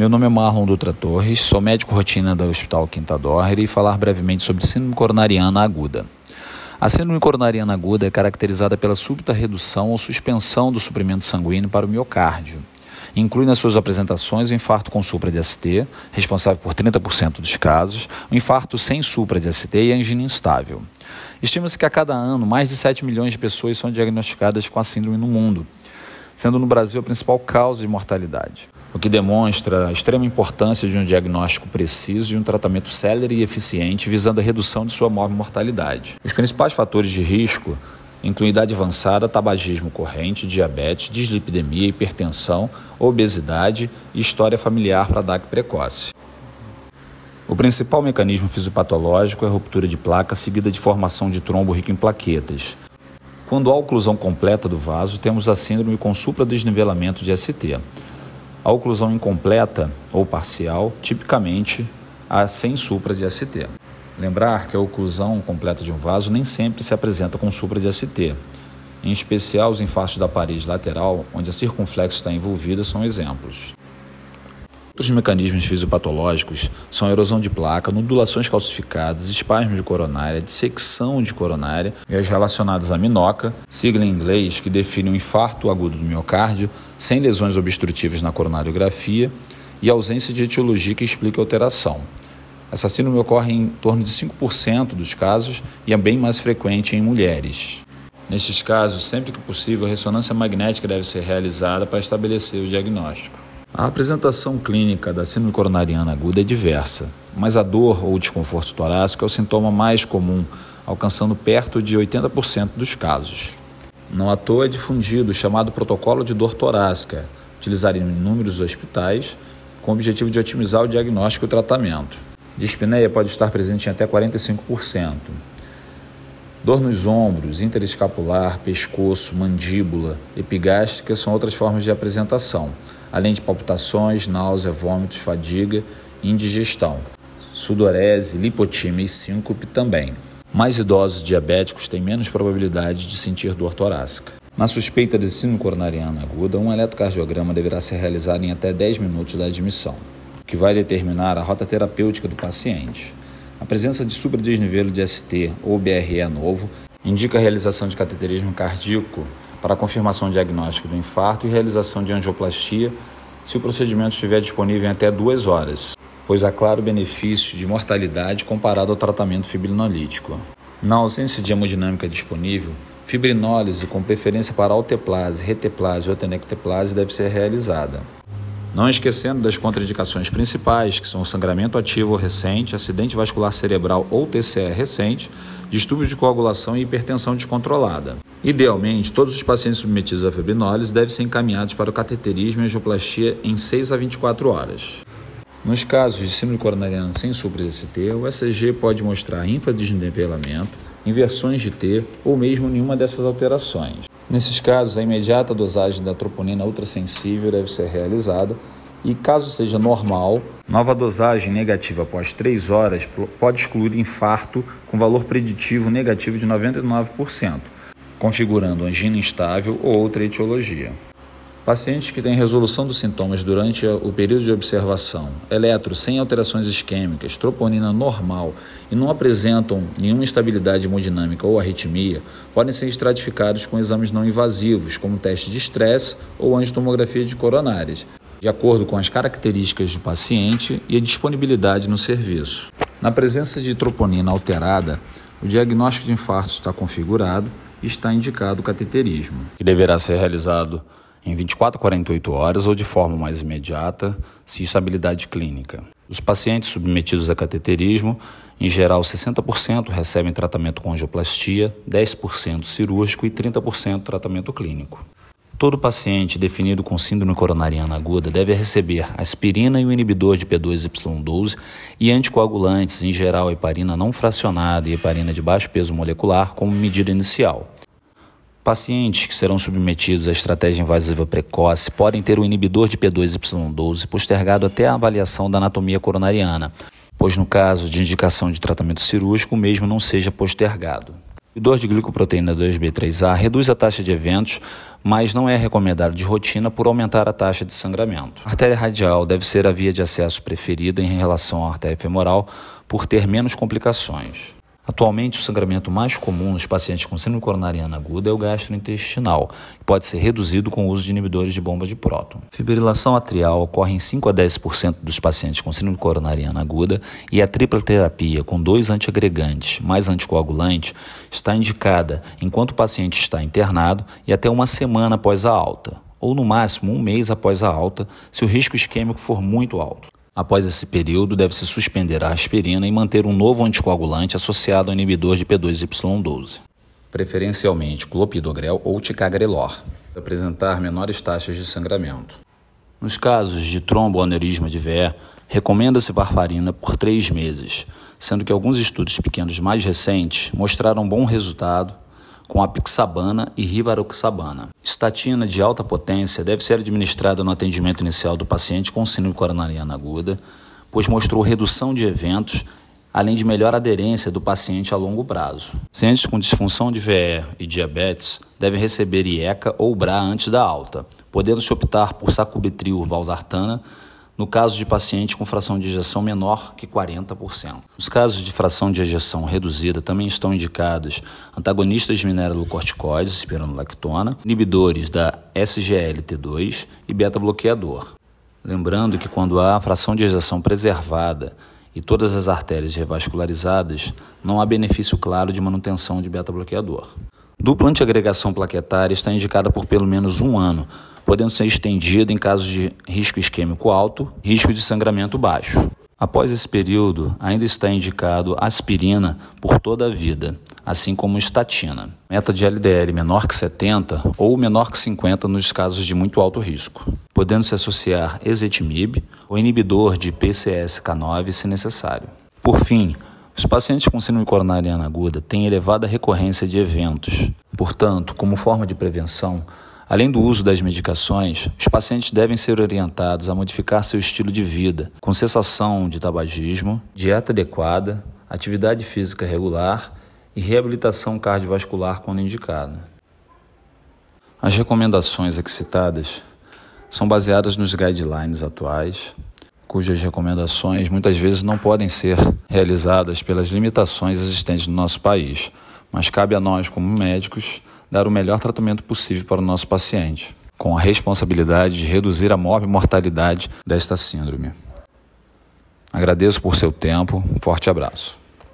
Meu nome é Marlon Dutra Torres, sou médico rotina do Hospital Quinta Dorre e falar brevemente sobre síndrome coronariana aguda. A síndrome coronariana aguda é caracterizada pela súbita redução ou suspensão do suprimento sanguíneo para o miocárdio. Inclui nas suas apresentações o infarto com supra de ST, responsável por 30% dos casos, o infarto sem supra de ST e a angina instável. Estima-se que a cada ano mais de 7 milhões de pessoas são diagnosticadas com a síndrome no mundo, sendo no Brasil a principal causa de mortalidade o que demonstra a extrema importância de um diagnóstico preciso e um tratamento célere e eficiente visando a redução de sua mortalidade. Os principais fatores de risco incluem idade avançada, tabagismo corrente, diabetes, dislipidemia, hipertensão, obesidade e história familiar para DAC precoce. O principal mecanismo fisiopatológico é a ruptura de placa seguida de formação de trombo rico em plaquetas. Quando há oclusão completa do vaso, temos a síndrome com supradesnivelamento de ST. A oclusão incompleta ou parcial, tipicamente, há sem supra de ST. Lembrar que a oclusão completa de um vaso nem sempre se apresenta com supra de ST. Em especial, os infartos da parede lateral, onde a circunflexo está envolvida, são exemplos. Outros mecanismos fisiopatológicos são a erosão de placa, nodulações calcificadas, espasmos de coronária, dissecção de coronária e as relacionadas à minoca, sigla em inglês que define um infarto agudo do miocárdio, sem lesões obstrutivas na coronariografia e ausência de etiologia que explica a alteração. Essa síndrome ocorre em torno de 5% dos casos e é bem mais frequente em mulheres. Nestes casos, sempre que possível, a ressonância magnética deve ser realizada para estabelecer o diagnóstico. A apresentação clínica da síndrome coronariana aguda é diversa, mas a dor ou desconforto torácico é o sintoma mais comum, alcançando perto de 80% dos casos. Não à toa é difundido o chamado protocolo de dor torácica, utilizado em inúmeros hospitais, com o objetivo de otimizar o diagnóstico e o tratamento. Dispneia pode estar presente em até 45%. Dor nos ombros, interescapular, pescoço, mandíbula, epigástrica são outras formas de apresentação além de palpitações, náusea, vômitos, fadiga indigestão. Sudorese, lipotímia e síncope também. Mais idosos diabéticos têm menos probabilidade de sentir dor torácica. Na suspeita de síndrome coronariana aguda, um eletrocardiograma deverá ser realizado em até 10 minutos da admissão, o que vai determinar a rota terapêutica do paciente. A presença de supradesnivelo de ST ou BRE novo indica a realização de cateterismo cardíaco para confirmação diagnóstico do infarto e realização de angioplastia se o procedimento estiver disponível em até duas horas, pois há claro benefício de mortalidade comparado ao tratamento fibrinolítico. Na ausência de hemodinâmica disponível, fibrinólise com preferência para alteplase, reteplase ou tenecteplase deve ser realizada. Não esquecendo das contraindicações principais, que são sangramento ativo recente, acidente vascular cerebral ou TCE recente, distúrbios de coagulação e hipertensão descontrolada. Idealmente, todos os pacientes submetidos a fibrinólise devem ser encaminhados para o cateterismo e angioplastia em 6 a 24 horas. Nos casos de síndrome coronariana sem supra-ST, o ECG pode mostrar infradesnivelamento, inversões de T ou mesmo nenhuma dessas alterações. Nesses casos, a imediata dosagem da troponina ultrassensível deve ser realizada e, caso seja normal, nova dosagem negativa após 3 horas pode excluir infarto com valor preditivo negativo de 99% configurando angina instável ou outra etiologia. Pacientes que têm resolução dos sintomas durante o período de observação, eletro sem alterações isquêmicas, troponina normal e não apresentam nenhuma instabilidade hemodinâmica ou arritmia, podem ser estratificados com exames não invasivos, como teste de estresse ou angiotomografia de coronárias, de acordo com as características do paciente e a disponibilidade no serviço. Na presença de troponina alterada, o diagnóstico de infarto está configurado está indicado o cateterismo, que deverá ser realizado em 24 a 48 horas ou de forma mais imediata, se estabilidade clínica. Os pacientes submetidos a cateterismo, em geral 60% recebem tratamento com angioplastia, 10% cirúrgico e 30% tratamento clínico. Todo paciente definido com síndrome coronariana aguda deve receber aspirina e o inibidor de P2Y12 e anticoagulantes, em geral heparina não fracionada e heparina de baixo peso molecular, como medida inicial. Pacientes que serão submetidos à estratégia invasiva precoce podem ter o inibidor de P2Y12 postergado até a avaliação da anatomia coronariana, pois no caso de indicação de tratamento cirúrgico, o mesmo não seja postergado. Inibidor de glicoproteína 2B3A reduz a taxa de eventos, mas não é recomendado de rotina por aumentar a taxa de sangramento. A artéria radial deve ser a via de acesso preferida em relação à artéria femoral por ter menos complicações. Atualmente, o sangramento mais comum nos pacientes com síndrome coronariana aguda é o gastrointestinal, que pode ser reduzido com o uso de inibidores de bomba de próton. Fibrilação atrial ocorre em 5 a 10% dos pacientes com síndrome coronariana aguda e a tripla terapia com dois antiagregantes mais anticoagulante está indicada enquanto o paciente está internado e até uma semana após a alta, ou no máximo um mês após a alta, se o risco isquêmico for muito alto. Após esse período, deve-se suspender a aspirina e manter um novo anticoagulante associado ao inibidor de P2Y12, preferencialmente clopidogrel ou ticagrelor, para apresentar menores taxas de sangramento. Nos casos de tromboaneurisma de VE, recomenda-se varfarina por três meses, sendo que alguns estudos pequenos mais recentes mostraram bom resultado com apixabana e rivaroxabana. Estatina de alta potência deve ser administrada no atendimento inicial do paciente com síndrome coronariana aguda, pois mostrou redução de eventos, além de melhor aderência do paciente a longo prazo. Pacientes com disfunção de VE e diabetes devem receber IECA ou BRA antes da alta, podendo-se optar por sacubitril valsartana no caso de paciente com fração de ejeção menor que 40%. Nos casos de fração de ejeção reduzida, também estão indicados antagonistas de mineralocorticoides, espironolactona, inibidores da SGLT2 e beta-bloqueador. Lembrando que quando há fração de ejeção preservada e todas as artérias revascularizadas, não há benefício claro de manutenção de beta-bloqueador. Dupla antiagregação plaquetária está indicada por pelo menos um ano, podendo ser estendida em casos de risco isquêmico alto, risco de sangramento baixo. Após esse período, ainda está indicado aspirina por toda a vida, assim como estatina. Meta de LDL menor que 70 ou menor que 50 nos casos de muito alto risco, podendo se associar ezetimibe ou inibidor de PCSK9 se necessário. Por fim, os pacientes com síndrome coronariana aguda têm elevada recorrência de eventos. Portanto, como forma de prevenção, além do uso das medicações, os pacientes devem ser orientados a modificar seu estilo de vida, com cessação de tabagismo, dieta adequada, atividade física regular e reabilitação cardiovascular quando indicada. As recomendações aqui citadas são baseadas nos guidelines atuais cujas recomendações muitas vezes não podem ser realizadas pelas limitações existentes no nosso país, mas cabe a nós, como médicos, dar o melhor tratamento possível para o nosso paciente, com a responsabilidade de reduzir a mortalidade desta síndrome. Agradeço por seu tempo, um forte abraço.